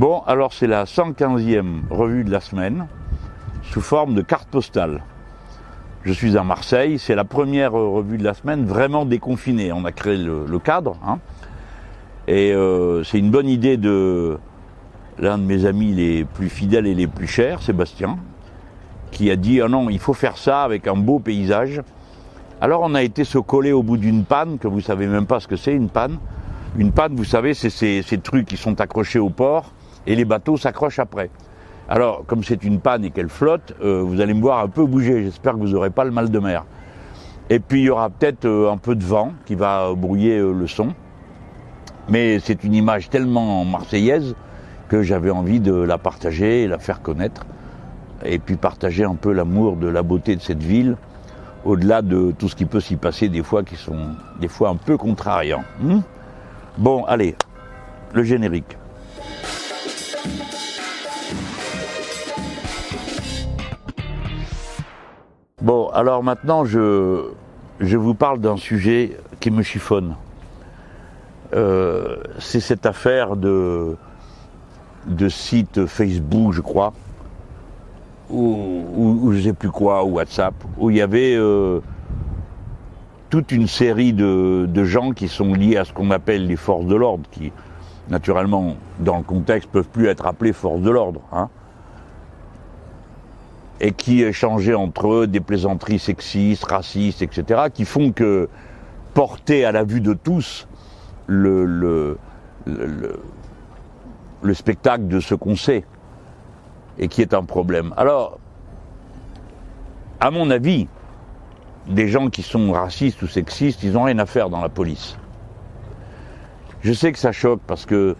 Bon, alors c'est la 115e revue de la semaine, sous forme de carte postale. Je suis à Marseille, c'est la première revue de la semaine vraiment déconfinée. On a créé le, cadre, hein. et euh, c'est une bonne idée de l'un de mes amis les plus fidèles et les plus chers, Sébastien, qui a dit ah non, il faut faire ça avec un beau paysage. Alors on a été se coller au bout d'une panne, que vous savez même pas ce que c'est une panne. Une panne, vous savez, c'est ces, trucs qui sont accrochés au port et les bateaux s'accrochent après. Alors, comme c'est une panne et qu'elle flotte, euh, vous allez me voir un peu bouger. J'espère que vous n'aurez pas le mal de mer. Et puis il y aura peut-être euh, un peu de vent qui va brouiller euh, le son. Mais c'est une image tellement marseillaise que j'avais envie de la partager et la faire connaître. Et puis partager un peu l'amour de la beauté de cette ville, au-delà de tout ce qui peut s'y passer des fois qui sont des fois un peu contrariants. Hmm? Bon, allez, le générique. Bon, alors maintenant, je, vous parle d'un sujet qui me chiffonne. Euh, c'est cette affaire de, de site Facebook, je crois, ou, ou, je sais plus quoi, ou WhatsApp, où il y avait euh, toute une série de, de, gens qui sont liés à ce qu'on appelle les forces de l'ordre, qui, naturellement, dans le contexte, peuvent plus être appelés forces de l'ordre. Hein et qui échangeaient entre eux des plaisanteries sexistes, racistes, etc., qui font que, porter à la vue de tous le, le, le, spectacle de ce qu'on sait, et qui est un problème. Alors, à mon avis, des gens qui sont racistes ou sexistes, ils n'ont rien à faire dans la police. Je sais que ça choque parce que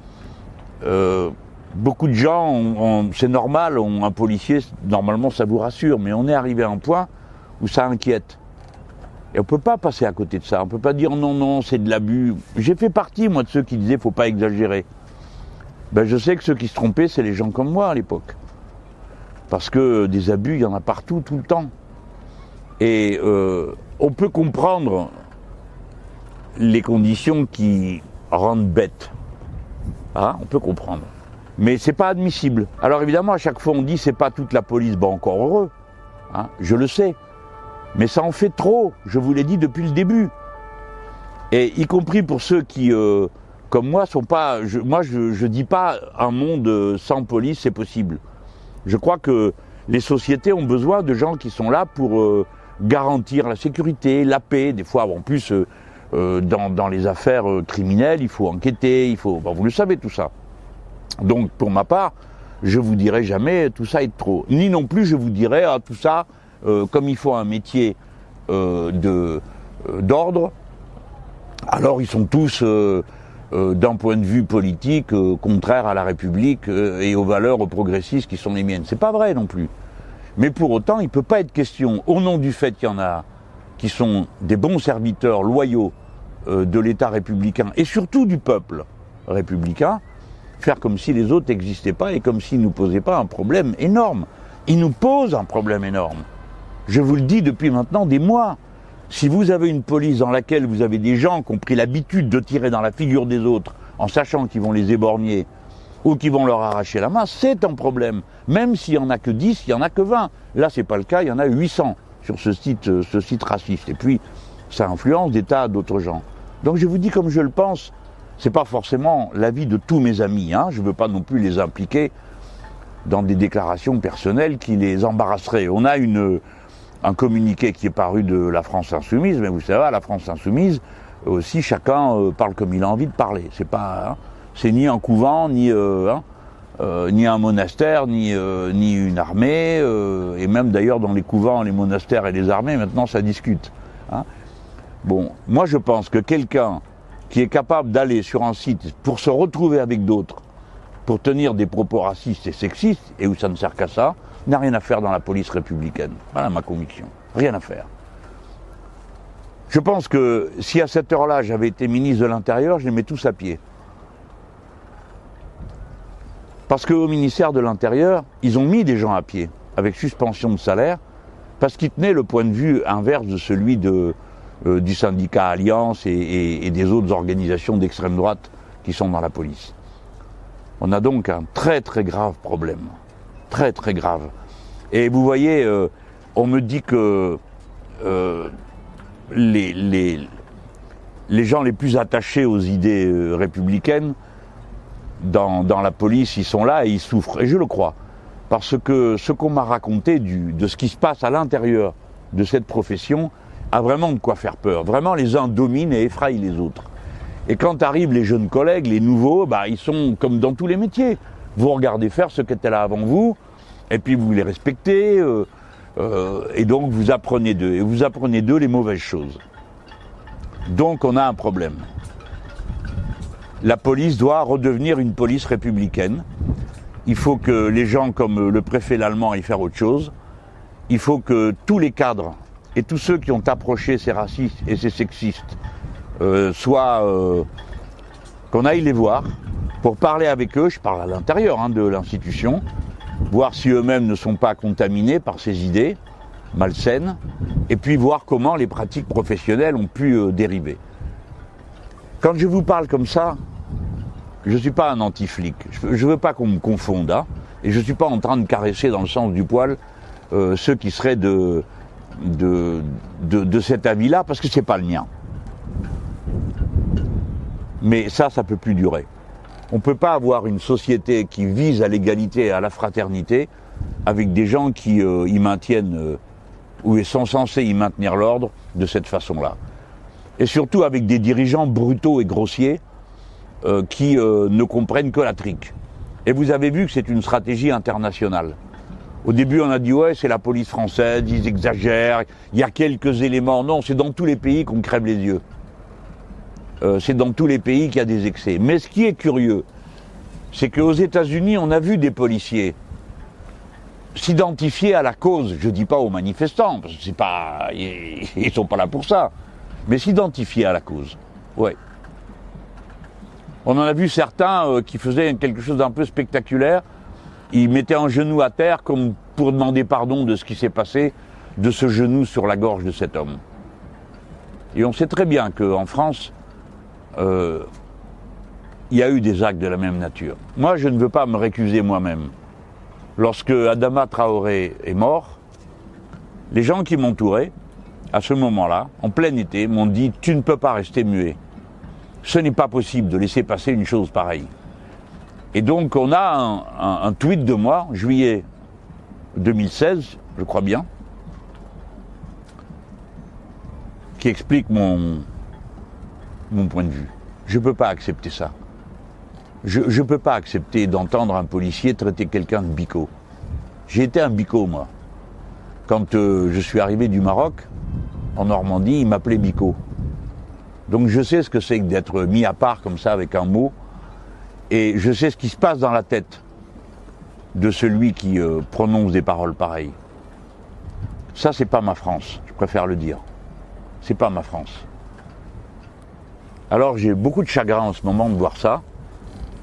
euh, beaucoup de gens, c'est normal, un policier, normalement ça vous rassure, mais on est arrivé à un point où ça inquiète. Et on ne peut pas passer à côté de ça. On ne peut pas dire non, non, c'est de l'abus. J'ai fait partie, moi, de ceux qui disaient faut pas exagérer. Ben, je sais que ceux qui se trompaient, c'est les gens comme moi à l'époque. Parce que des abus, il y en a partout, tout le temps. Et euh, on peut comprendre les conditions qui rendent bête. Ah, on peut comprendre. Mais c'est pas admissible. Alors évidemment, à chaque fois on dit c'est pas toute la police, bon encore heureux, hein, je le sais. Mais ça en fait trop, je vous l'ai dit depuis le début. Et y compris pour ceux qui, euh, comme moi, sont pas. Moi, je, je dis pas un monde sans police, c'est possible. Je crois que les sociétés ont besoin de gens qui sont là pour euh, garantir la sécurité, la paix. Des fois, en plus, euh, dans, dans, les affaires criminelles, il faut enquêter, il faut. vous le savez tout ça. Donc pour ma part, je vous dirai jamais tout ça est trop. Ni non plus je vous dirai ah, tout ça, euh, comme il faut un métier euh, de euh, d'ordre, alors ils sont tous d'un point de vue politique contraires à la République et aux valeurs progressistes qui sont les miennes. C'est pas vrai non plus. Mais pour autant, il ne peut pas être question, au nom du fait qu'il y en a qui sont des bons serviteurs loyaux de l'État républicain et surtout du peuple républicain, faire comme si les autres n'existaient pas et comme s'ils ne nous posaient pas un problème énorme. Ils nous posent un problème énorme. Je vous le dis depuis maintenant des mois. Si vous avez une police dans laquelle vous avez des gens qui ont pris l'habitude de tirer dans la figure des autres en sachant qu'ils vont les éborgner ou qu'ils vont leur arracher la main, c'est un problème. Même s'il n'y en a que 10, il n'y en a que 20. Là, c'est pas le cas, il y en a 800 sur ce site, euh, ce site raciste. Et puis, ça influence des tas d'autres gens. Donc je vous dis comme je le pense, c'est pas forcément l'avis de tous mes amis. Hein. Je veux pas non plus les impliquer dans des déclarations personnelles qui les embarrasseraient. On a un communiqué qui est paru de la France insoumise, mais vous savez, la France insoumise, aussi chacun euh, parle comme il a envie de parler. C'est pas, hein, c'est ni un couvent, ni euh, hein, euh, ni un monastère, ni ni une armée, et même d'ailleurs dans les couvents, les monastères et les armées, maintenant ça discute. Hein. Bon, moi je pense que quelqu'un qui est capable d'aller sur un site pour se retrouver avec d'autres, pour tenir des propos racistes et sexistes, et où ça ne sert qu'à ça, n'a rien à faire dans la police républicaine. Voilà ma conviction. Rien à faire. Je pense que si à cette heure-là j'avais été ministre de l'Intérieur, je les mets tous à pied. Parce qu'au ministère de l'Intérieur, ils ont mis des gens à pied, avec suspension de salaire, parce qu'ils tenaient le point de vue inverse de celui de, euh, du syndicat Alliance et, des autres organisations d'extrême droite qui sont dans la police. On a donc un très très grave problème. Très très grave. Et vous voyez, euh, on me dit que euh, les, gens les plus attachés aux idées républicaines dans, dans, la police, ils sont là et ils souffrent. Et je le crois. Parce que ce qu'on m'a raconté de ce qui se passe à l'intérieur de cette profession a vraiment de quoi faire peur. Vraiment, les uns dominent et effraient les autres. Et quand arrivent les jeunes collègues, les nouveaux, bah, ils sont comme dans tous les métiers. Vous regardez faire ce qui était là avant vous, et puis vous les respectez, euh, euh, et donc vous apprenez d'eux. Et vous apprenez d'eux les mauvaises choses. Donc on a un problème. La police doit redevenir une police républicaine. Il faut que les gens comme le préfet l'allemand aillent faire autre chose. Il faut que tous les cadres et tous ceux qui ont approché ces racistes et ces sexistes euh, soient euh, qu'on aille les voir pour parler avec eux. Je parle à l'intérieur hein, de l'institution, voir si eux-mêmes ne sont pas contaminés par ces idées malsaines, et puis voir comment les pratiques professionnelles ont pu euh, dériver. Quand je vous parle comme ça, je ne suis pas un anti-flic. Je ne veux pas qu'on me confonde, hein, et je ne suis pas en train de caresser dans le sens du poil ceux qui seraient de, de, cet avis-là, parce que c'est pas le mien. Mais ça, ça peut plus durer. On ne peut pas avoir une société qui vise à l'égalité et à la fraternité avec des gens qui euh, y maintiennent euh, ou sont censés y maintenir l'ordre de cette façon-là. Et surtout avec des dirigeants brutaux et grossiers euh, qui ne comprennent que la trique. Et vous avez vu que c'est une stratégie internationale. Au début, on a dit ouais, c'est la police française, ils exagèrent, il y a quelques éléments. Non, c'est dans tous les pays qu'on crève les yeux. Euh, c'est dans tous les pays qu'il y a des excès. Mais ce qui est curieux, c'est qu'aux États-Unis, on a vu des policiers s'identifier à la cause. Je dis pas aux manifestants, parce que c'est pas, ils sont pas là pour ça, mais s'identifier à la cause. Ouais. On en a vu certains euh, qui faisaient quelque chose d'un peu spectaculaire. Ils mettaient un genou à terre comme pour demander pardon de ce qui s'est passé, de ce genou sur la gorge de cet homme. Et on sait très bien qu'en France, euh, il y a eu des actes de la même nature. Moi, je ne veux pas me récuser moi-même. Lorsque Adama Traoré est mort, les gens qui m'entouraient, à ce moment-là, en plein été, m'ont dit Tu ne peux pas rester muet. Ce n'est pas possible de laisser passer une chose pareille. Et donc, on a un, tweet de moi, juillet 2016, je crois bien, qui explique mon, mon point de vue. Je ne peux pas accepter ça. Je ne peux pas accepter d'entendre un policier traiter quelqu'un de bico. J'ai été un bico, moi. Quand euh, je suis arrivé du Maroc, en Normandie, il m'appelait bico. Donc je sais ce que c'est que d'être mis à part comme ça avec un mot, et je sais ce qui se passe dans la tête de celui qui euh, prononce des paroles pareilles. Ça, c'est pas ma France, je préfère le dire. C'est pas ma France. Alors j'ai beaucoup de chagrin en ce moment de voir ça.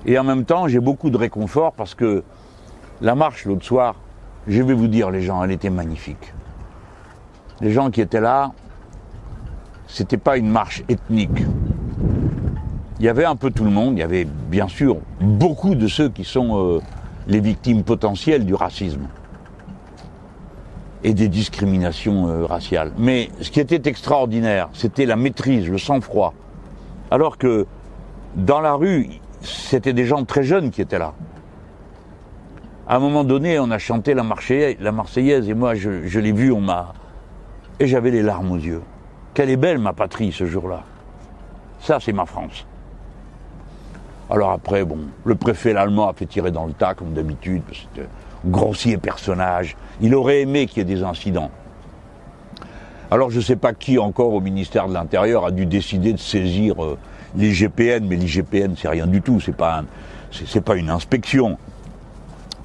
Et en même temps, j'ai beaucoup de réconfort parce que la marche l'autre soir, je vais vous dire, les gens, elle était magnifique. Les gens qui étaient là, c'était pas une marche ethnique. Il y avait un peu tout le monde, il y avait bien sûr beaucoup de ceux qui sont euh, les victimes potentielles du racisme et des discriminations euh, raciales. Mais ce qui était extraordinaire, c'était la maîtrise, le sang-froid. Alors que dans la rue, c'était des gens très jeunes qui étaient là. À un moment donné, on a chanté la Marseillaise, la Marseillaise et moi, je, je l'ai vu, on m'a. Et j'avais les larmes aux yeux. Quelle est belle ma patrie ce jour-là. Ça, c'est ma France. Alors après, bon, le préfet l'allemand a fait tirer dans le tas, comme d'habitude, c'était un grossier personnage. Il aurait aimé qu'il y ait des incidents. Alors je ne sais pas qui encore au ministère de l'Intérieur a dû décider de saisir euh, l'IGPN, mais l'IGPN c'est rien du tout, c'est pas, pas une inspection.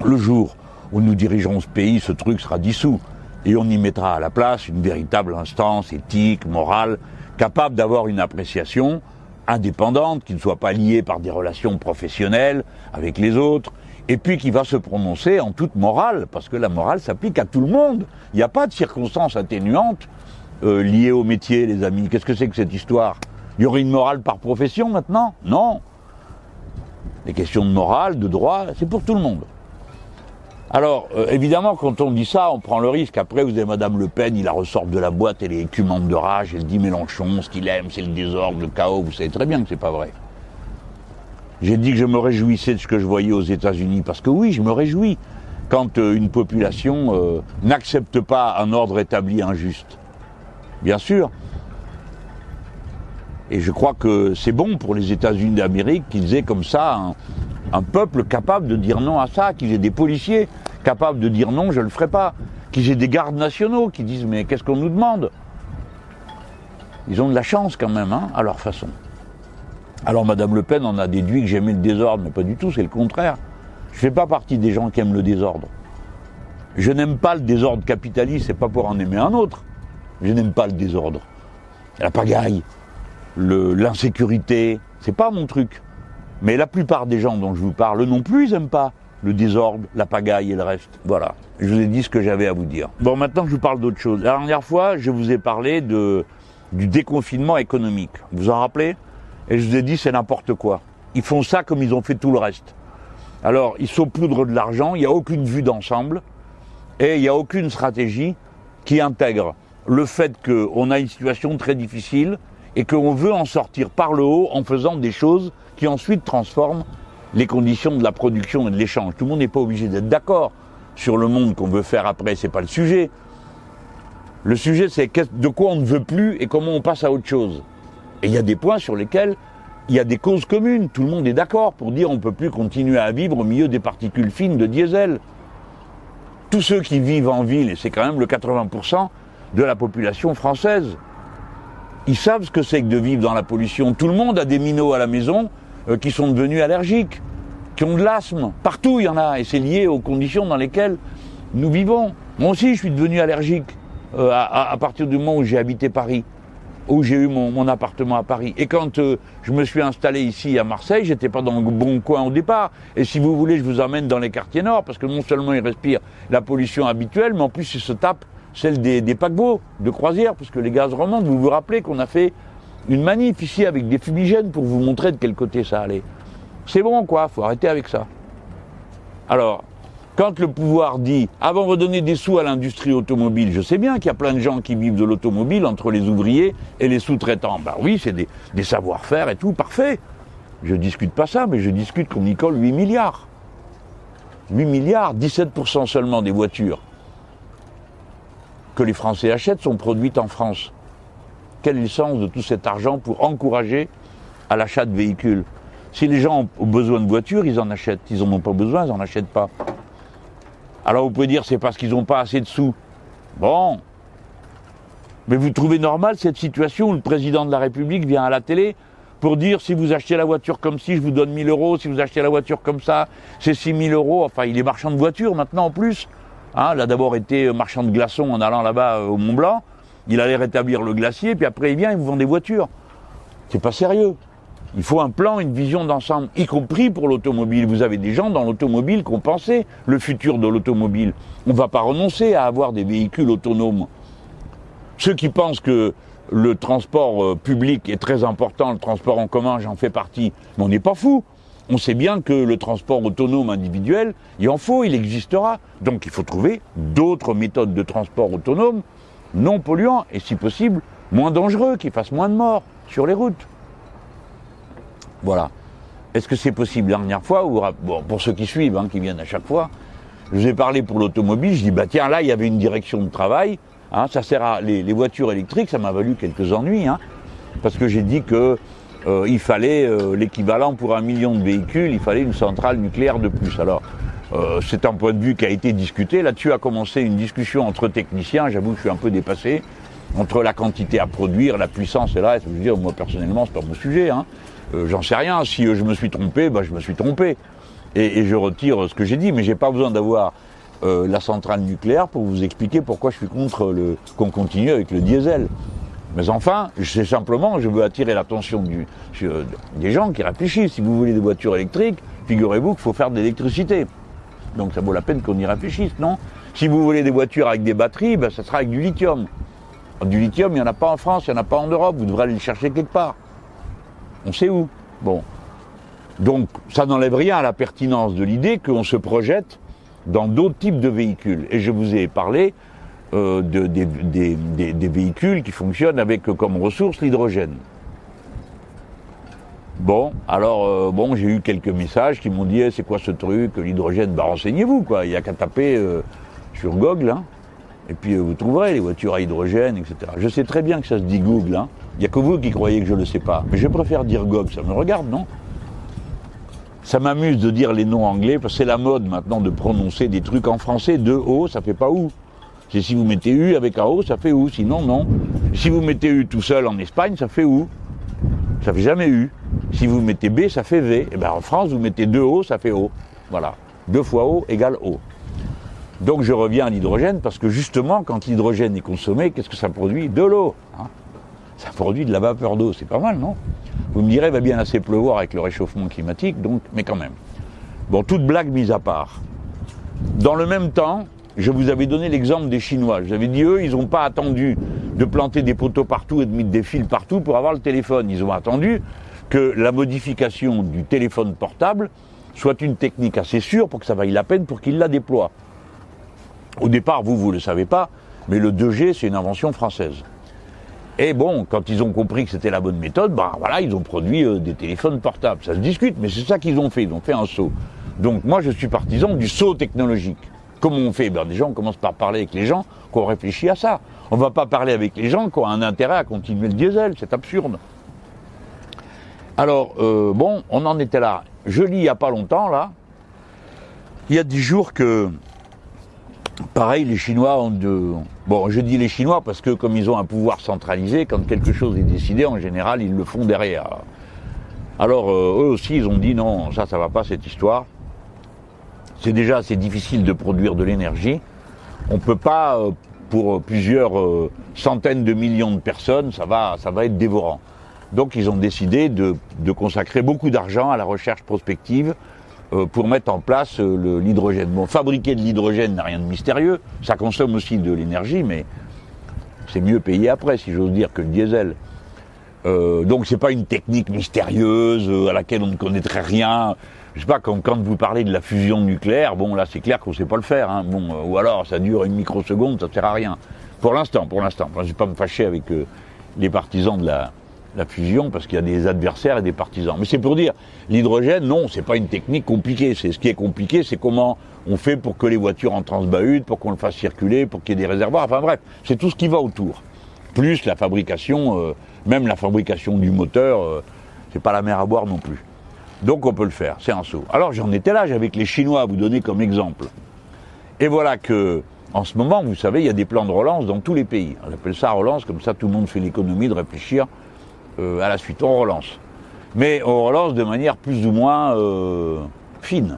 Le jour où nous dirigerons ce pays, ce truc sera dissous. Et on y mettra à la place une véritable instance éthique, morale, capable d'avoir une appréciation indépendante, qui ne soit pas liée par des relations professionnelles avec les autres, et puis qui va se prononcer en toute morale, parce que la morale s'applique à tout le monde. Il n'y a pas de circonstances atténuantes euh, liées au métier, les amis. Qu'est-ce que c'est que cette histoire? Il y aurait une morale par profession maintenant? Non. des questions de morale, de droit, c'est pour tout le monde. Alors, euh, évidemment, quand on dit ça, on prend le risque. Après, vous avez Madame Le Pen, il la ressort de la boîte, elle est écumante de rage, elle dit Mélenchon, ce qu'il aime, c'est le désordre, le chaos. Vous savez très bien que c'est pas vrai. J'ai dit que je me réjouissais de ce que je voyais aux États-Unis, parce que oui, je me réjouis quand euh, une population euh, n'accepte pas un ordre établi injuste. Bien sûr. Et je crois que c'est bon pour les États-Unis d'Amérique qu'ils aient comme ça un, un, peuple capable de dire non à ça, qu'ils aient des policiers capables de dire non, je ne le ferai pas, qu'ils aient des gardes nationaux qui disent mais qu'est-ce qu'on nous demande? Ils ont de la chance quand même, hein, à leur façon. Alors Madame Le Pen en a déduit que j'aimais le désordre, mais pas du tout, c'est le contraire. Je ne fais pas partie des gens qui aiment le désordre. Je n'aime pas le désordre capitaliste, c'est pas pour en aimer un autre. Je n'aime pas le désordre. La pagaille, l'insécurité, c'est pas mon truc. Mais la plupart des gens dont je vous parle non plus, ils n'aiment pas le désordre, la pagaille et le reste. Voilà. Je vous ai dit ce que j'avais à vous dire. Bon, maintenant je vous parle d'autre chose. La dernière fois, je vous ai parlé de, du déconfinement économique. Vous vous en rappelez? Et je vous ai dit c'est n'importe quoi. Ils font ça comme ils ont fait tout le reste. Alors, ils saupoudrent de l'argent, il n'y a aucune vue d'ensemble et il n'y a aucune stratégie qui intègre le fait qu'on a une situation très difficile et qu'on veut en sortir par le haut en faisant des choses qui ensuite transforment les conditions de la production et de l'échange. Tout le monde n'est pas obligé d'être d'accord sur le monde qu'on veut faire après, c'est pas le sujet. Le sujet, c'est de quoi on ne veut plus et comment on passe à autre chose. Et il y a des points sur lesquels il y a des causes communes. Tout le monde est d'accord pour dire on ne peut plus continuer à vivre au milieu des particules fines de diesel. Tous ceux qui vivent en ville, et c'est quand même le 80% de la population française, ils savent ce que c'est que de vivre dans la pollution. Tout le monde a des minots à la maison euh, qui sont devenus allergiques, qui ont de l'asthme. Partout il y en a, et c'est lié aux conditions dans lesquelles nous vivons. Moi aussi, je suis devenu allergique euh, à, partir du moment où j'ai habité Paris, où j'ai eu mon, appartement à Paris. Et quand euh, je me suis installé ici à Marseille, j'étais pas dans le bon coin au départ. Et si vous voulez, je vous emmène dans les quartiers nord, parce que non seulement ils respirent la pollution habituelle, mais en plus ils se tapent celle des, des paquebots de croisière, puisque les gaz remontent. Vous vous rappelez qu'on a fait une manif ici avec des fumigènes pour vous montrer de quel côté ça allait. C'est bon, quoi, faut arrêter avec ça. Alors, quand le pouvoir dit avant de redonner des sous à l'industrie automobile, je sais bien qu'il y a plein de gens qui vivent de l'automobile entre les ouvriers et les sous-traitants. Ben oui, c'est des, savoir-faire et tout, parfait. Je discute pas ça, mais je discute qu'on y colle 8 milliards. 8 milliards, 17% seulement des voitures que les Français achètent sont produites en France. Quel est le sens de tout cet argent pour encourager à l'achat de véhicules? Si les gens ont besoin de voitures, ils en achètent. Ils n'en ont pas besoin, ils n'en achètent pas. Alors vous pouvez dire c'est parce qu'ils n'ont pas assez de sous. Bon. Mais vous trouvez normal cette situation où le président de la République vient à la télé pour dire si vous achetez la voiture comme ci, je vous donne 1000 euros, si vous achetez la voiture comme ça, c'est 6000 euros. Enfin, il est marchand de voitures maintenant en plus. Hein, il a d'abord été marchand de glaçons en allant là-bas euh, au Mont Blanc. Il allait rétablir le glacier, puis après il vient, il vous vend des voitures. C'est pas sérieux. Il faut un plan, une vision d'ensemble, y compris pour l'automobile. Vous avez des gens dans l'automobile qui ont pensé le futur de l'automobile. On ne va pas renoncer à avoir des véhicules autonomes. Ceux qui pensent que le transport euh, public est très important, le transport en commun, j'en fais partie, mais on n'est pas fou on sait bien que le transport autonome individuel, il en faut, il existera. Donc il faut trouver d'autres méthodes de transport autonome non polluants et si possible moins dangereux, qui fassent moins de morts sur les routes. Voilà. Est-ce que c'est possible la dernière fois pour ceux qui suivent, hein, qui viennent à chaque fois, je vous ai parlé pour l'automobile, je dis bah tiens là il y avait une direction de travail, hein, ça sert à les, voitures électriques, ça m'a valu quelques ennuis, hein, parce que j'ai dit que euh, il fallait euh, l'équivalent pour un million de véhicules, il fallait une centrale nucléaire de plus. Alors, euh, c'est un point de vue qui a été discuté. Là-dessus a commencé une discussion entre techniciens. J'avoue que je suis un peu dépassé entre la quantité à produire, la puissance et reste. Je veux dire, moi personnellement, c'est pas mon sujet. Hein. J'en sais rien. Si je me suis trompé, bah, je me suis trompé. Et, je retire ce que j'ai dit. Mais j'ai pas besoin d'avoir la centrale nucléaire pour vous expliquer pourquoi je suis contre qu'on continue avec le diesel. Mais enfin, c'est simplement, je veux attirer l'attention des gens qui réfléchissent. Si vous voulez des voitures électriques, figurez-vous qu'il faut faire de l'électricité. Donc ça vaut la peine qu'on y réfléchisse, non? Si vous voulez des voitures avec des batteries, ben, ça sera avec du lithium. Du lithium, il n'y en a pas en France, il n'y en a pas en Europe, vous devrez aller le chercher quelque part. On sait où. Bon. Donc ça n'enlève rien à la pertinence de l'idée qu'on se projette dans d'autres types de véhicules. Et je vous ai parlé euh, de, des, des, des, des, véhicules qui fonctionnent avec comme ressource l'hydrogène. Bon, alors euh, bon, j'ai eu quelques messages qui m'ont dit eh, c'est quoi ce truc, l'hydrogène Bah renseignez-vous quoi, il y a qu'à taper euh, sur Google, hein, et puis euh, vous trouverez les voitures à hydrogène, etc. Je sais très bien que ça se dit Google, hein. il n'y a que vous qui croyez que je ne le sais pas, mais je préfère dire Google, ça me regarde, non? Ça m'amuse de dire les noms anglais, parce que c'est la mode maintenant de prononcer des trucs en français, de O, ça fait pas ou. C'est si vous mettez U avec un O, ça fait ou, sinon non. Si vous mettez U tout seul en Espagne, ça fait ou. Ça fait jamais U. Si vous mettez B, ça fait V. Et eh bien en France, vous mettez deux O, ça fait O. Voilà. Deux fois O égale O. Donc je reviens à l'hydrogène parce que justement, quand l'hydrogène est consommé, qu'est-ce que ça produit? De l'eau. Hein. ça produit de la vapeur d'eau. C'est pas mal, non? Vous me direz, va bien assez pleuvoir avec le réchauffement climatique, donc, mais quand même. Bon, toute blague mise à part. Dans le même temps, je vous avais donné l'exemple des Chinois. J'avais dit, eux, ils n'ont pas attendu de planter des poteaux partout et de mettre des fils partout pour avoir le téléphone. Ils ont attendu que la modification du téléphone portable soit une technique assez sûre pour que ça vaille la peine pour qu'ils la déploient. Au départ, vous, vous ne le savez pas, mais le 2G, c'est une invention française. Et bon, quand ils ont compris que c'était la bonne méthode, ben voilà, ils ont produit euh, des téléphones portables. Ça se discute, mais c'est ça qu'ils ont fait. Ils ont fait un saut. Donc moi, je suis partisan du saut technologique. Comment on fait ben, Déjà, on commence par parler avec les gens qu'on réfléchit à ça. On ne va pas parler avec les gens qui ont un intérêt à continuer le diesel. C'est absurde. Alors, euh, bon, on en était là. Je lis il n'y a pas longtemps, là, il y a dix jours que, pareil, les Chinois ont de... Bon, je dis les Chinois parce que comme ils ont un pouvoir centralisé, quand quelque chose est décidé, en général, ils le font derrière. Alors, euh, eux aussi, ils ont dit non, ça, ça va pas, cette histoire. C'est déjà assez difficile de produire de l'énergie. On peut pas, euh, pour plusieurs centaines de millions de personnes, ça va, être dévorant. Donc ils ont décidé de, consacrer beaucoup d'argent à la recherche prospective euh, pour mettre en place euh, l'hydrogène. Bon, fabriquer de l'hydrogène n'a rien de mystérieux, ça consomme aussi de l'énergie, mais c'est mieux payé après, si j'ose dire, que le diesel. Euh, donc c'est pas une technique mystérieuse euh, à laquelle on ne connaîtrait rien. Je sais pas, quand, vous parlez de la fusion nucléaire, bon là c'est clair qu'on sait pas le faire. Hein. Bon, ou alors ça dure une microseconde, ça sert à rien. Pour l'instant, pour l'instant. je vais pas me fâcher avec les partisans de la, fusion parce qu'il y a des adversaires et des partisans. Mais c'est pour dire, l'hydrogène, non, c'est pas une technique compliquée. C'est ce qui est compliqué, c'est comment on fait pour que les voitures en transbahutent, pour qu'on le fasse circuler, pour qu'il y ait des réservoirs. Enfin bref, c'est tout ce qui va autour. Plus la fabrication, euh, même la fabrication du moteur, euh, c'est pas la mer à boire non plus. Donc on peut le faire, c'est un saut. Alors j'en étais là, avec les Chinois à vous donner comme exemple. Et voilà que, en ce moment, vous savez, il y a des plans de relance dans tous les pays. On appelle ça relance, comme ça tout le monde fait l'économie de réfléchir euh, à la suite. On relance. Mais on relance de manière plus ou moins euh, fine.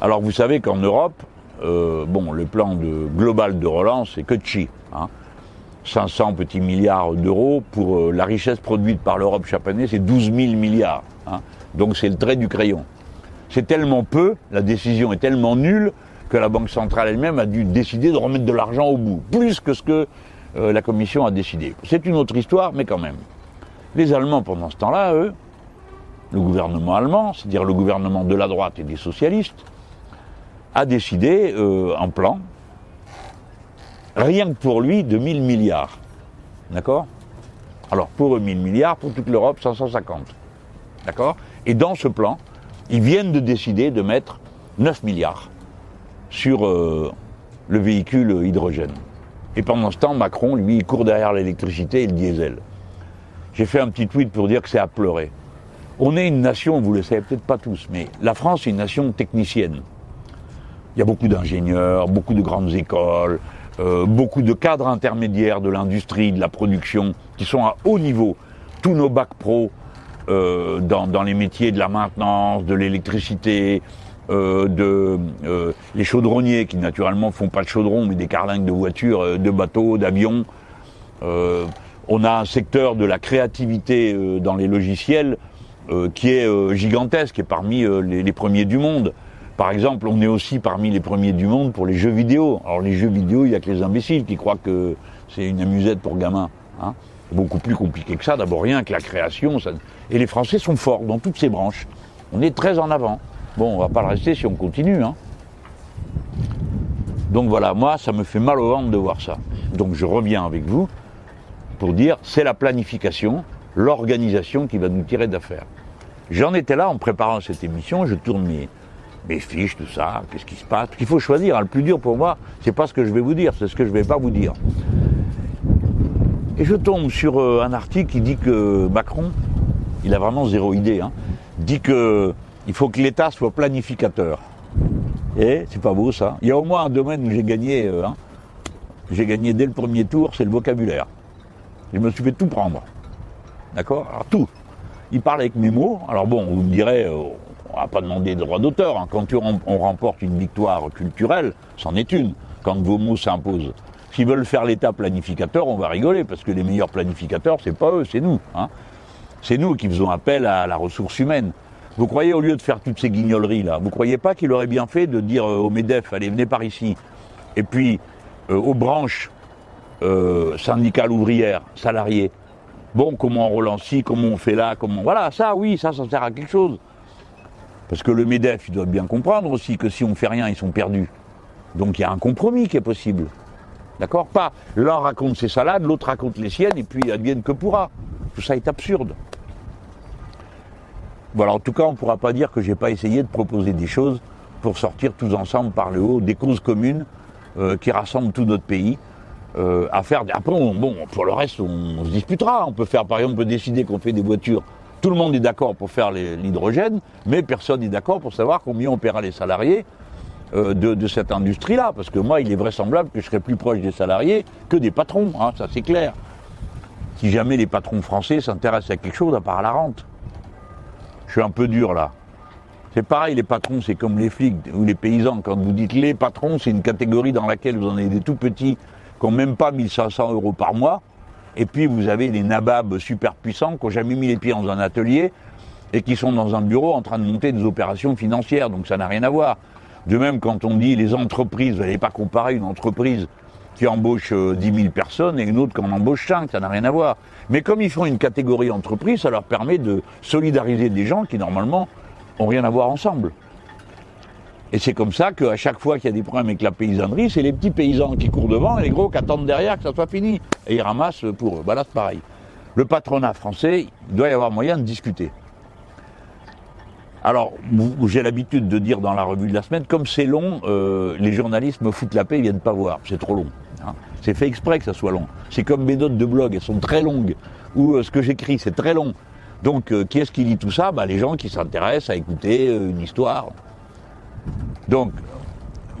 Alors vous savez qu'en Europe, euh, bon, le plan global de relance, c'est que chi. Hein. 500 petits milliards d'euros pour la richesse produite par l'Europe chaque année, c'est 12 000 milliards. Hein. Donc c'est le trait du crayon. C'est tellement peu, la décision est tellement nulle que la Banque centrale elle-même a dû décider de remettre de l'argent au bout, plus que ce que euh, la Commission a décidé. C'est une autre histoire, mais quand même. Les Allemands, pendant ce temps-là, eux, le gouvernement allemand, c'est-à-dire le gouvernement de la droite et des socialistes, a décidé euh, un plan, rien que pour lui, de 1000 milliards. D'accord? Alors, pour eux, 1000 milliards, pour toute l'Europe, 550. D'accord? Et dans ce plan, ils viennent de décider de mettre 9 milliards sur euh, le véhicule hydrogène. Et pendant ce temps, Macron, lui, il court derrière l'électricité et le diesel. J'ai fait un petit tweet pour dire que c'est à pleurer. On est une nation, vous le savez peut-être pas tous, mais la France est une nation technicienne. Il y a beaucoup d'ingénieurs, beaucoup de grandes écoles, euh, beaucoup de cadres intermédiaires de l'industrie, de la production, qui sont à haut niveau. Tous nos bacs pro euh, dans, les métiers de la maintenance, de l'électricité, euh, de les chaudronniers qui naturellement font pas de chaudron mais des carlingues de voitures, de bateaux, d'avions. on a un secteur de la créativité dans les logiciels qui est gigantesque et parmi les, premiers du monde. Par exemple, on est aussi parmi les premiers du monde pour les jeux vidéo. Alors les jeux vidéo, il y a que les imbéciles qui croient que c'est une amusette pour gamins. Hein Beaucoup plus compliqué que ça, d'abord rien que la création. Et les Français sont forts dans toutes ces branches. On est très en avant. Bon, on va pas le rester si on continue. Hein. Donc voilà, moi, ça me fait mal au ventre de voir ça. Donc je reviens avec vous pour dire, c'est la planification, l'organisation qui va nous tirer d'affaire. J'en étais là en préparant cette émission, je tourne mes, mes fiches, tout ça, qu'est-ce qui se passe? Il faut choisir. hein. Le plus dur pour moi, c'est pas ce que je vais vous dire, c'est ce que je vais pas vous dire. Et je tombe sur euh, un article qui dit que Macron, il a vraiment zéro idée, hein, dit que il faut que l'État soit planificateur. Et c'est pas beau ça. Il y a au moins un domaine où j'ai gagné, euh, hein. j'ai gagné dès le premier tour, c'est le vocabulaire. Je me suis fait tout prendre. D'accord? Alors tout. Il parle avec mes mots. Alors bon, vous me direz, euh, on va pas demander de droit d'auteur. hein. Quand on remporte une victoire culturelle, c'en est une. Quand vos mots s'imposent. S'ils veulent faire l'État planificateur, on va rigoler, parce que les meilleurs planificateurs, c'est pas eux, c'est nous. hein. C'est nous qui faisons appel à la ressource humaine. Vous croyez, au lieu de faire toutes ces guignoleries là, vous croyez pas qu'il aurait bien fait de dire euh, au MEDEF, allez, venez par ici, et puis euh, aux branches euh, syndicales ouvrières, salariées, bon, comment on relance ci, comment on fait là, comment. Voilà, ça, oui, ça, ça sert à quelque chose. Parce que le MEDEF, il doit bien comprendre aussi que si on fait rien, ils sont perdus. Donc il y a un compromis qui est possible. D'accord? Pas l'un raconte ses salades, l'autre raconte les siennes, et puis advienne que pourra. Tout ça est absurde. Voilà, en tout cas, on ne pourra pas dire que j'ai pas essayé de proposer des choses pour sortir tous ensemble par le haut des causes communes euh, qui rassemblent tout notre pays. euh, à faire. Après, on- bon, pour le reste, on, on se disputera. On peut faire, par exemple, on peut décider qu'on fait des voitures. Tout le monde est d'accord pour faire l'hydrogène, mais personne n'est d'accord pour savoir combien on paiera les salariés euh, de, cette industrie-là. Parce que moi, il est vraisemblable que je serai plus proche des salariés que des patrons. hein, ça, c'est clair. Si jamais les patrons français s'intéressent à quelque chose à part la rente. Je suis un peu dur là. C'est pareil, les patrons, c'est comme les flics ou les paysans. Quand vous dites les patrons, c'est une catégorie dans laquelle vous en avez des tout petits qui n'ont même pas 1500 euros par mois. Et puis vous avez des nababs super puissants qui n'ont jamais mis les pieds dans un atelier et qui sont dans un bureau en train de monter des opérations financières. Donc ça n'a rien à voir. De même, quand on dit les entreprises, vous n'allez pas comparer une entreprise qui embauche euh, 10 000 personnes et une autre qui en embauche 5, ça n'a rien à voir. Mais comme ils font une catégorie entreprise, ça leur permet de solidariser des gens qui normalement ont rien à voir ensemble. Et c'est comme ça qu'à chaque fois qu'il y a des problèmes avec la paysannerie, c'est les petits paysans qui courent devant et les gros qui attendent derrière que ça soit fini. Et ils ramassent pour eux. Bah là, c'est pareil. Le patronat français, il doit y avoir moyen de discuter. Alors, j'ai l'habitude de dire dans la revue de la semaine, comme c'est long, euh, les journalistes me foutent la paix, ils viennent pas voir. C'est trop long. hein. C'est fait exprès que ça soit long. C'est comme mes notes de blog, elles sont très longues. Ou euh, ce que j'écris, c'est très long. Donc, euh, qui est-ce qui lit tout ça? Bah, Les gens qui s'intéressent à écouter une histoire. Donc,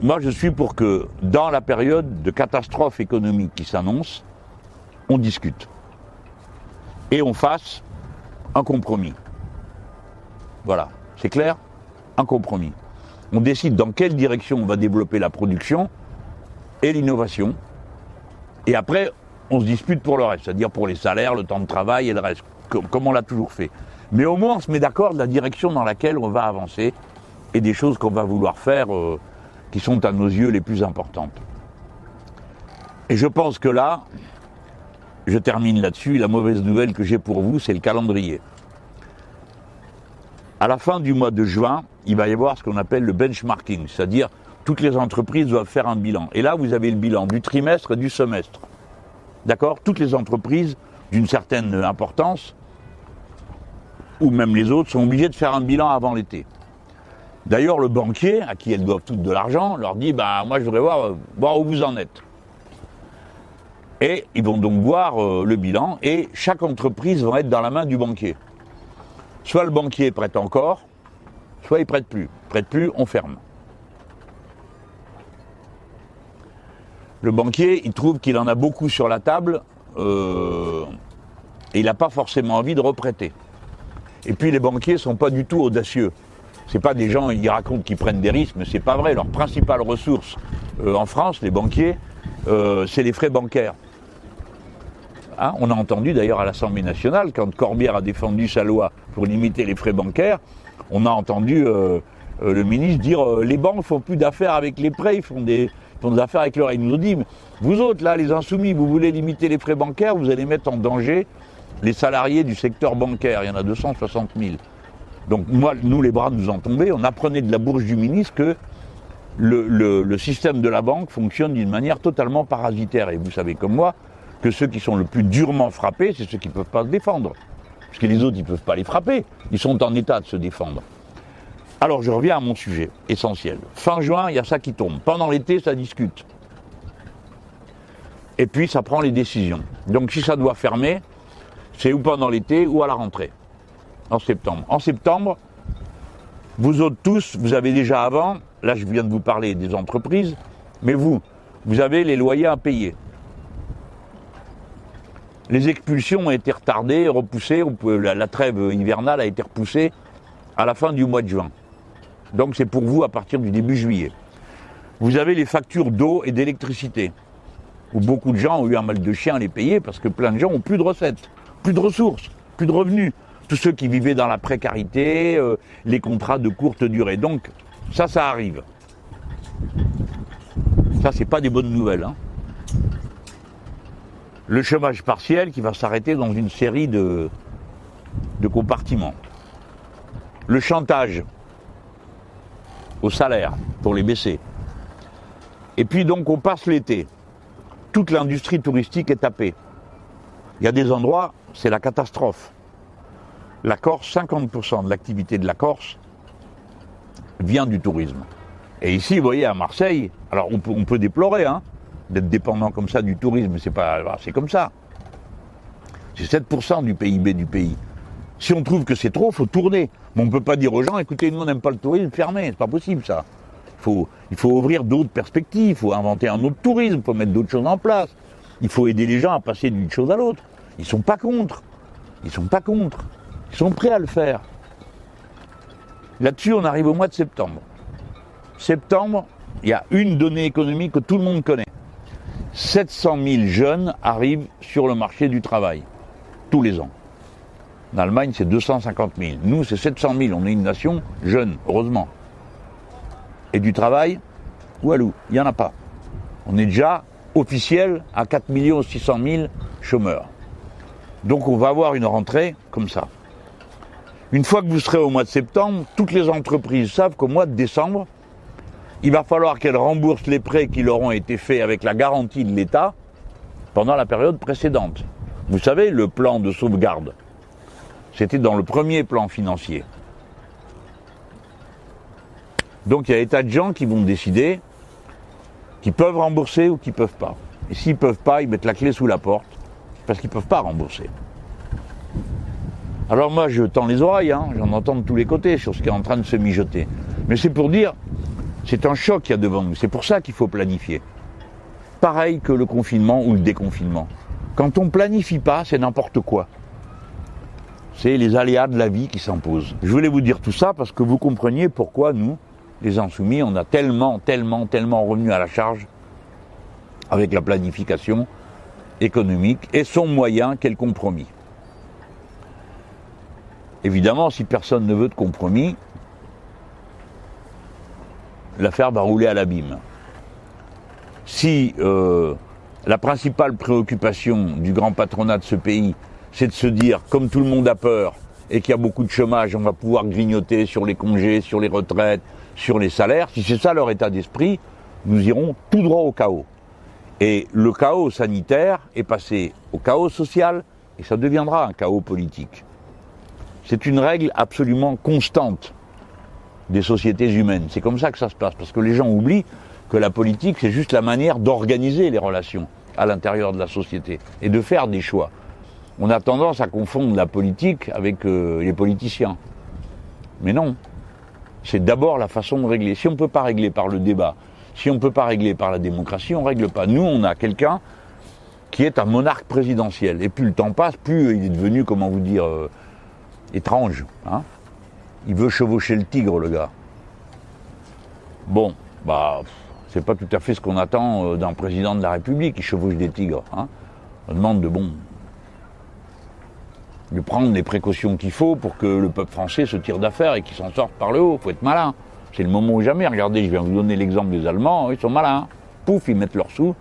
moi, je suis pour que, dans la période de catastrophe économique qui s'annonce, on discute. Et on fasse un compromis. Voilà, c'est clair? Un compromis. On décide dans quelle direction on va développer la production et l'innovation. Et après, on se dispute pour le reste, c'est-à-dire pour les salaires, le temps de travail et le reste, comme, on l'a toujours fait. Mais au moins, on se met d'accord de la direction dans laquelle on va avancer et des choses qu'on va vouloir faire euh, qui sont à nos yeux les plus importantes. Et je pense que là, je termine là-dessus, la mauvaise nouvelle que j'ai pour vous, c'est le calendrier. À la fin du mois de juin, il va y avoir ce qu'on appelle le benchmarking, c'est-à-dire toutes les entreprises doivent faire un bilan. Et là, vous avez le bilan du trimestre et du semestre. D'accord? Toutes les entreprises d'une certaine importance, ou même les autres, sont obligées de faire un bilan avant l'été. D'ailleurs, le banquier, à qui elles doivent toutes de l'argent, leur dit bah, Moi, je voudrais voir, euh, où vous en êtes. Et ils vont donc voir euh, le bilan, et chaque entreprise va être dans la main du banquier. Soit le banquier prête encore, soit il prête plus. Prête plus, on ferme. Le banquier, il trouve qu'il en a beaucoup sur la table euh, et il n'a pas forcément envie de reprêter. Et puis les banquiers ne sont pas du tout audacieux. C'est pas des gens, ils racontent qu'ils prennent des risques, mais c'est pas vrai. Leur principale ressource euh, en France, les banquiers, euh, c'est les frais bancaires. Hein, on a entendu d'ailleurs à l'Assemblée nationale, quand Corbière a défendu sa loi pour limiter les frais bancaires, on a entendu euh, le ministre dire les banques font plus d'affaires avec les prêts, ils font des, affaires avec l'or. Ils nous dit, vous autres, là, les insoumis, vous voulez limiter les frais bancaires, vous allez mettre en danger les salariés du secteur bancaire. Il y en a 260 000. Donc moi, nous, les bras nous ont tombés. On apprenait de la bourse du ministre que le, le système de la banque fonctionne d'une manière totalement parasitaire. Et vous savez comme moi que ceux qui sont le plus durement frappés, c'est ceux qui ne peuvent pas se défendre. Parce que les autres, ils ne peuvent pas les frapper. Ils sont en état de se défendre. Alors je reviens à mon sujet essentiel. Fin juin, il y a ça qui tombe. Pendant l'été, ça discute. Et puis ça prend les décisions. Donc si ça doit fermer, c'est ou pendant l'été ou à la rentrée, en septembre. Vous autres tous, vous avez déjà avant, là je viens de vous parler des entreprises, mais vous, vous avez les loyers à payer. Les expulsions ont été retardées, repoussées, la trêve hivernale a été repoussée à la fin du mois de juin. Donc c'est pour vous à partir du début juillet. Vous avez les factures d'eau et d'électricité, où beaucoup de gens ont eu un mal de chien à les payer parce que plein de gens ont plus de recettes, plus de ressources, plus de revenus. Tous ceux qui vivaient dans la précarité, euh, les contrats de courte durée. Donc ça, ça arrive. Ça, c'est pas des bonnes nouvelles. Hein. Le chômage partiel qui va s'arrêter dans une série de, de compartiments. Le chantage au salaire pour les baisser. Et puis donc on passe l'été. Toute l'industrie touristique est tapée. Il y a des endroits, c'est la catastrophe. La Corse, 50% de l'activité de la Corse vient du tourisme. Et ici, vous voyez, à Marseille, alors on peut, déplorer hein, d'être dépendant comme ça du tourisme, c'est pas, c'est comme ça. C'est 7% du PIB du pays. Si on trouve que c'est trop, faut tourner. Mais on ne peut pas dire aux gens, écoutez, nous on n'aime pas le tourisme, fermez. C'est pas possible ça. Il faut ouvrir d'autres perspectives, il faut inventer un autre tourisme, il faut mettre d'autres choses en place. Il faut aider les gens à passer d'une chose à l'autre. Ils sont pas contre. Ils sont pas contre. Ils sont prêts à le faire. Là-dessus, on arrive au mois de septembre. Septembre, il y a une donnée économique que tout le monde connaît. 700 000 jeunes arrivent sur le marché du travail, tous les ans. En Allemagne, c'est 250 000. Nous, c'est 700 000. On est une nation jeune, heureusement. Et du travail, Walou, il n'y en a pas. On est déjà officiel à 4 600 000 chômeurs. Donc on va avoir une rentrée comme ça. Une fois que vous serez au mois de septembre, toutes les entreprises savent qu'au mois de décembre, il va falloir qu'elles remboursent les prêts qui leur ont été faits avec la garantie de l'État pendant la période précédente. Vous savez, le plan de sauvegarde. C'était dans le premier plan financier. Donc il y a des tas de gens qui vont décider qui peuvent rembourser ou qui ne peuvent pas. Et s'ils ne peuvent pas, ils mettent la clé sous la porte parce qu'ils ne peuvent pas rembourser. Alors moi, je tends les oreilles, hein, j'en entends de tous les côtés sur ce qui est en train de se mijoter. Mais c'est pour dire, c'est un choc qu'il y a devant nous. C'est pour ça qu'il faut planifier. Pareil que le confinement ou le déconfinement. Quand on planifie pas, c'est n'importe quoi c'est les aléas de la vie qui s'imposent. Je voulais vous dire tout ça parce que vous compreniez pourquoi nous, les insoumis, on a tellement, tellement, tellement revenu à la charge avec la planification économique et son moyen qu'est le compromis. Évidemment, si personne ne veut de compromis, l'affaire va rouler à l'abîme. Si euh, la principale préoccupation du grand patronat de ce pays, c'est de se dire, comme tout le monde a peur et qu'il y a beaucoup de chômage, on va pouvoir grignoter sur les congés, sur les retraites, sur les salaires. Si c'est ça leur état d'esprit, nous irons tout droit au chaos. Et le chaos sanitaire est passé au chaos social et ça deviendra un chaos politique. C'est une règle absolument constante des sociétés humaines. C'est comme ça que ça se passe, parce que les gens oublient que la politique, c'est juste la manière d'organiser les relations à l'intérieur de la société et de faire des choix on a tendance à confondre la politique avec euh, les politiciens. Mais non. C'est d'abord la façon de régler. Si on ne peut pas régler par le débat, si on ne peut pas régler par la démocratie, on ne règle pas. Nous, on a quelqu'un qui est un monarque présidentiel. Et plus le temps passe, plus il est devenu, comment vous dire, euh, étrange. Hein il veut chevaucher le tigre, le gars. Bon, bah, c'est pas tout à fait ce qu'on attend euh, d'un président de la République qui chevauche des tigres. Hein on demande de bon, de prendre les précautions qu'il faut pour que le peuple français se tire d'affaire et qu'il s'en sorte par le haut. Il faut être malin. C'est le moment ou jamais. Regardez, je viens vous donner l'exemple des Allemands, ils sont malins. pouf, ils mettent leurs sous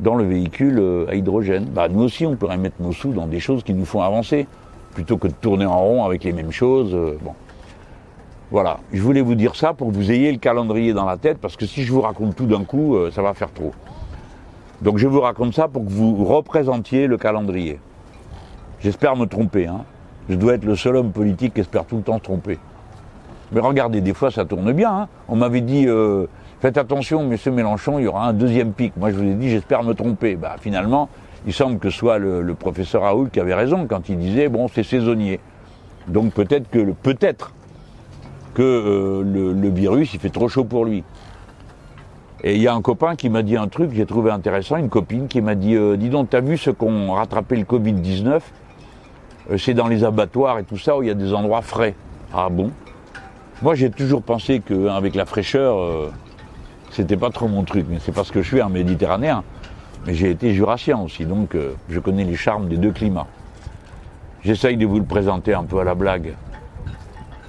dans le véhicule euh, à hydrogène. Bah, nous aussi, on pourrait mettre nos sous dans des choses qui nous font avancer, plutôt que de tourner en rond avec les mêmes choses. euh, bon. Voilà, je voulais vous dire ça pour que vous ayez le calendrier dans la tête, parce que si je vous raconte tout d'un coup, euh, ça va faire trop. Donc je vous raconte ça pour que vous représentiez le calendrier. J'espère me tromper. Hein. Je dois être le seul homme politique qui espère tout le temps se tromper. Mais regardez, des fois ça tourne bien. hein. On m'avait dit, euh, faites attention, monsieur Mélenchon, il y aura un deuxième pic. Moi je vous ai dit, j'espère me tromper. Bah, finalement, il semble que ce soit le, professeur Raoul qui avait raison quand il disait, bon, c'est saisonnier. Donc peut-être que, le- peut-être que euh, le, virus, il fait trop chaud pour lui. Et il y a un copain qui m'a dit un truc que j'ai trouvé intéressant, une copine qui m'a dit, euh, dis donc, t'as vu ceux qui ont rattrapé le Covid-19 Euh, C'est dans les abattoirs et tout ça où il y a des endroits frais. Ah bon? Moi j'ai toujours pensé qu'avec la fraîcheur, c'était pas trop mon truc, mais c'est parce que je suis un méditerranéen. Mais j'ai été jurassien aussi, donc euh, je connais les charmes des deux climats. J'essaye de vous le présenter un peu à la blague.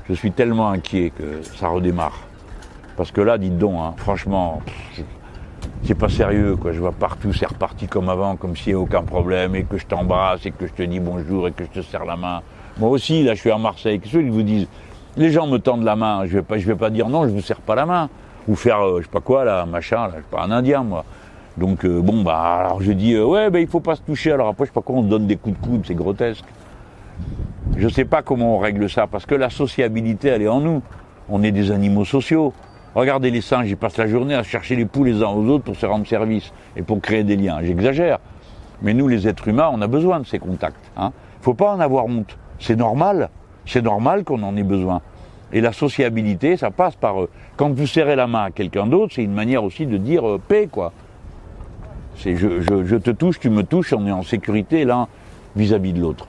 Je suis tellement inquiet que ça redémarre. Parce que là, dites donc, hein, franchement, c'est pas sérieux, quoi. Je vois partout, c'est reparti comme avant, comme s'il n'y avait aucun problème, et que je t'embrasse, et que je te dis bonjour, et que je te serre la main. Moi aussi, là, je suis à Marseille. Qu'est-ce qu'ils vous disent Les gens me tendent la main, je vais vais pas dire non, je vous serre pas la main. Ou faire, euh, je sais pas quoi, là, machin, là, je suis pas un Indien, moi. Donc, euh, bon, bah, alors je dis, euh, ouais, ben, il faut pas se toucher. Alors après, je sais pas quoi, on donne des coups de coude, c'est grotesque. Je sais pas comment on règle ça, parce que la sociabilité, elle est en nous. On est des animaux sociaux. Regardez les singes, ils passent la journée à chercher les poules les uns aux autres pour se rendre service et pour créer des liens. J'exagère. Mais nous, les êtres humains, on a besoin de ces contacts. Hein. Faut pas en avoir honte. C'est normal. C'est normal qu'on en ait besoin. Et la sociabilité, ça passe par... euh, quand vous serrez la main à quelqu'un d'autre, c'est une manière aussi de dire paix, quoi. C'est je, je- te touche, tu me touches, on est en sécurité l'un vis-à-vis de l'autre.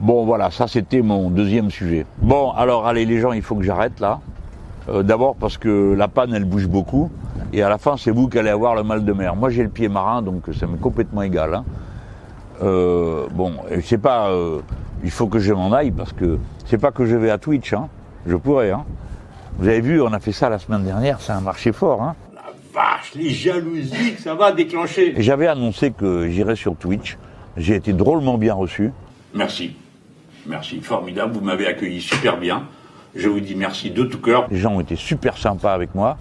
Bon, voilà, ça c'était mon deuxième sujet. Bon, alors allez les gens, il faut que j'arrête là. Euh, D'abord parce que la panne, elle bouge beaucoup. Et à la fin, c'est vous qui allez avoir le mal de mer. Moi, j'ai le pied marin, donc ça m'est complètement égal. hein. Euh, bon, c'est pas... euh, il faut que je m'en aille parce que c'est pas que je vais à Twitch. Hein. Je pourrais. Hein. Vous avez vu, on a fait ça la semaine dernière, ça a marché fort. Hein. Vache, les jalousies que ça va déclencher. J'avais annoncé que j'irais sur Twitch. J'ai été drôlement bien reçu. Merci. Merci, formidable. Vous m'avez accueilli super bien. Je vous dis merci de tout cœur. Les gens ont été super sympas avec moi.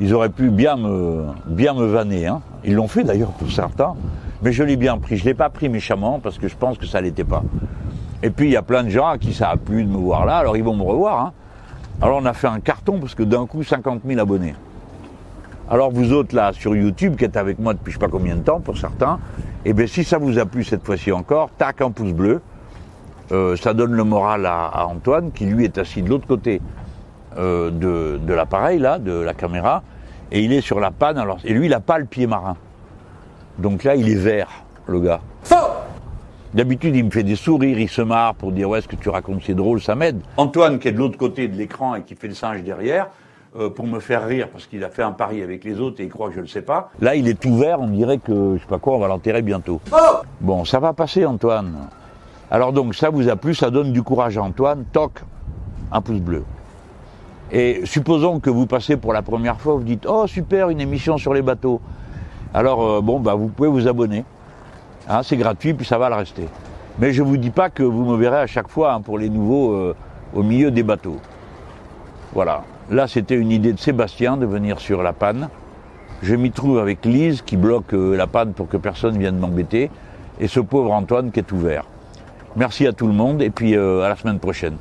Ils auraient pu bien me, bien me vanner. Hein. Ils l'ont fait d'ailleurs pour certains. Mais je l'ai bien pris. Je ne l'ai pas pris méchamment parce que je pense que ça l'était pas. Et puis il y a plein de gens à qui ça a plu de me voir là. Alors ils vont me revoir. Hein. Alors on a fait un carton parce que d'un coup 50 000 abonnés. Alors vous autres là sur YouTube qui êtes avec moi depuis je sais pas combien de temps pour certains, eh bien si ça vous a plu cette fois-ci encore, tac un pouce bleu. Euh, ça donne le moral à, à Antoine qui lui est assis de l'autre côté euh, de, de l'appareil là, de la caméra, et il est sur la panne. Alors, et lui, il n'a pas le pied marin. Donc là, il est vert, le gars. D'habitude, il me fait des sourires, il se marre pour dire ouais, ce que tu racontes, c'est drôle, ça m'aide. Antoine, qui est de l'autre côté de l'écran et qui fait le singe derrière, euh, pour me faire rire parce qu'il a fait un pari avec les autres et il croit que je le sais pas. Là, il est tout vert, on dirait que je sais pas quoi, on va l'enterrer bientôt. Bon, ça va passer, Antoine. Alors donc, ça vous a plu, ça donne du courage à Antoine. Toc, un pouce bleu. Et supposons que vous passez pour la première fois, vous dites Oh super, une émission sur les bateaux. Alors euh, bon, bah, vous pouvez vous abonner. Hein, c'est gratuit, puis ça va le rester. Mais je ne vous dis pas que vous me verrez à chaque fois hein, pour les nouveaux euh, au milieu des bateaux. Voilà. Là, c'était une idée de Sébastien de venir sur la panne. Je m'y trouve avec Lise qui bloque euh, la panne pour que personne vienne m'embêter. Et ce pauvre Antoine qui est ouvert. Merci à tout le monde et puis euh, à la semaine prochaine.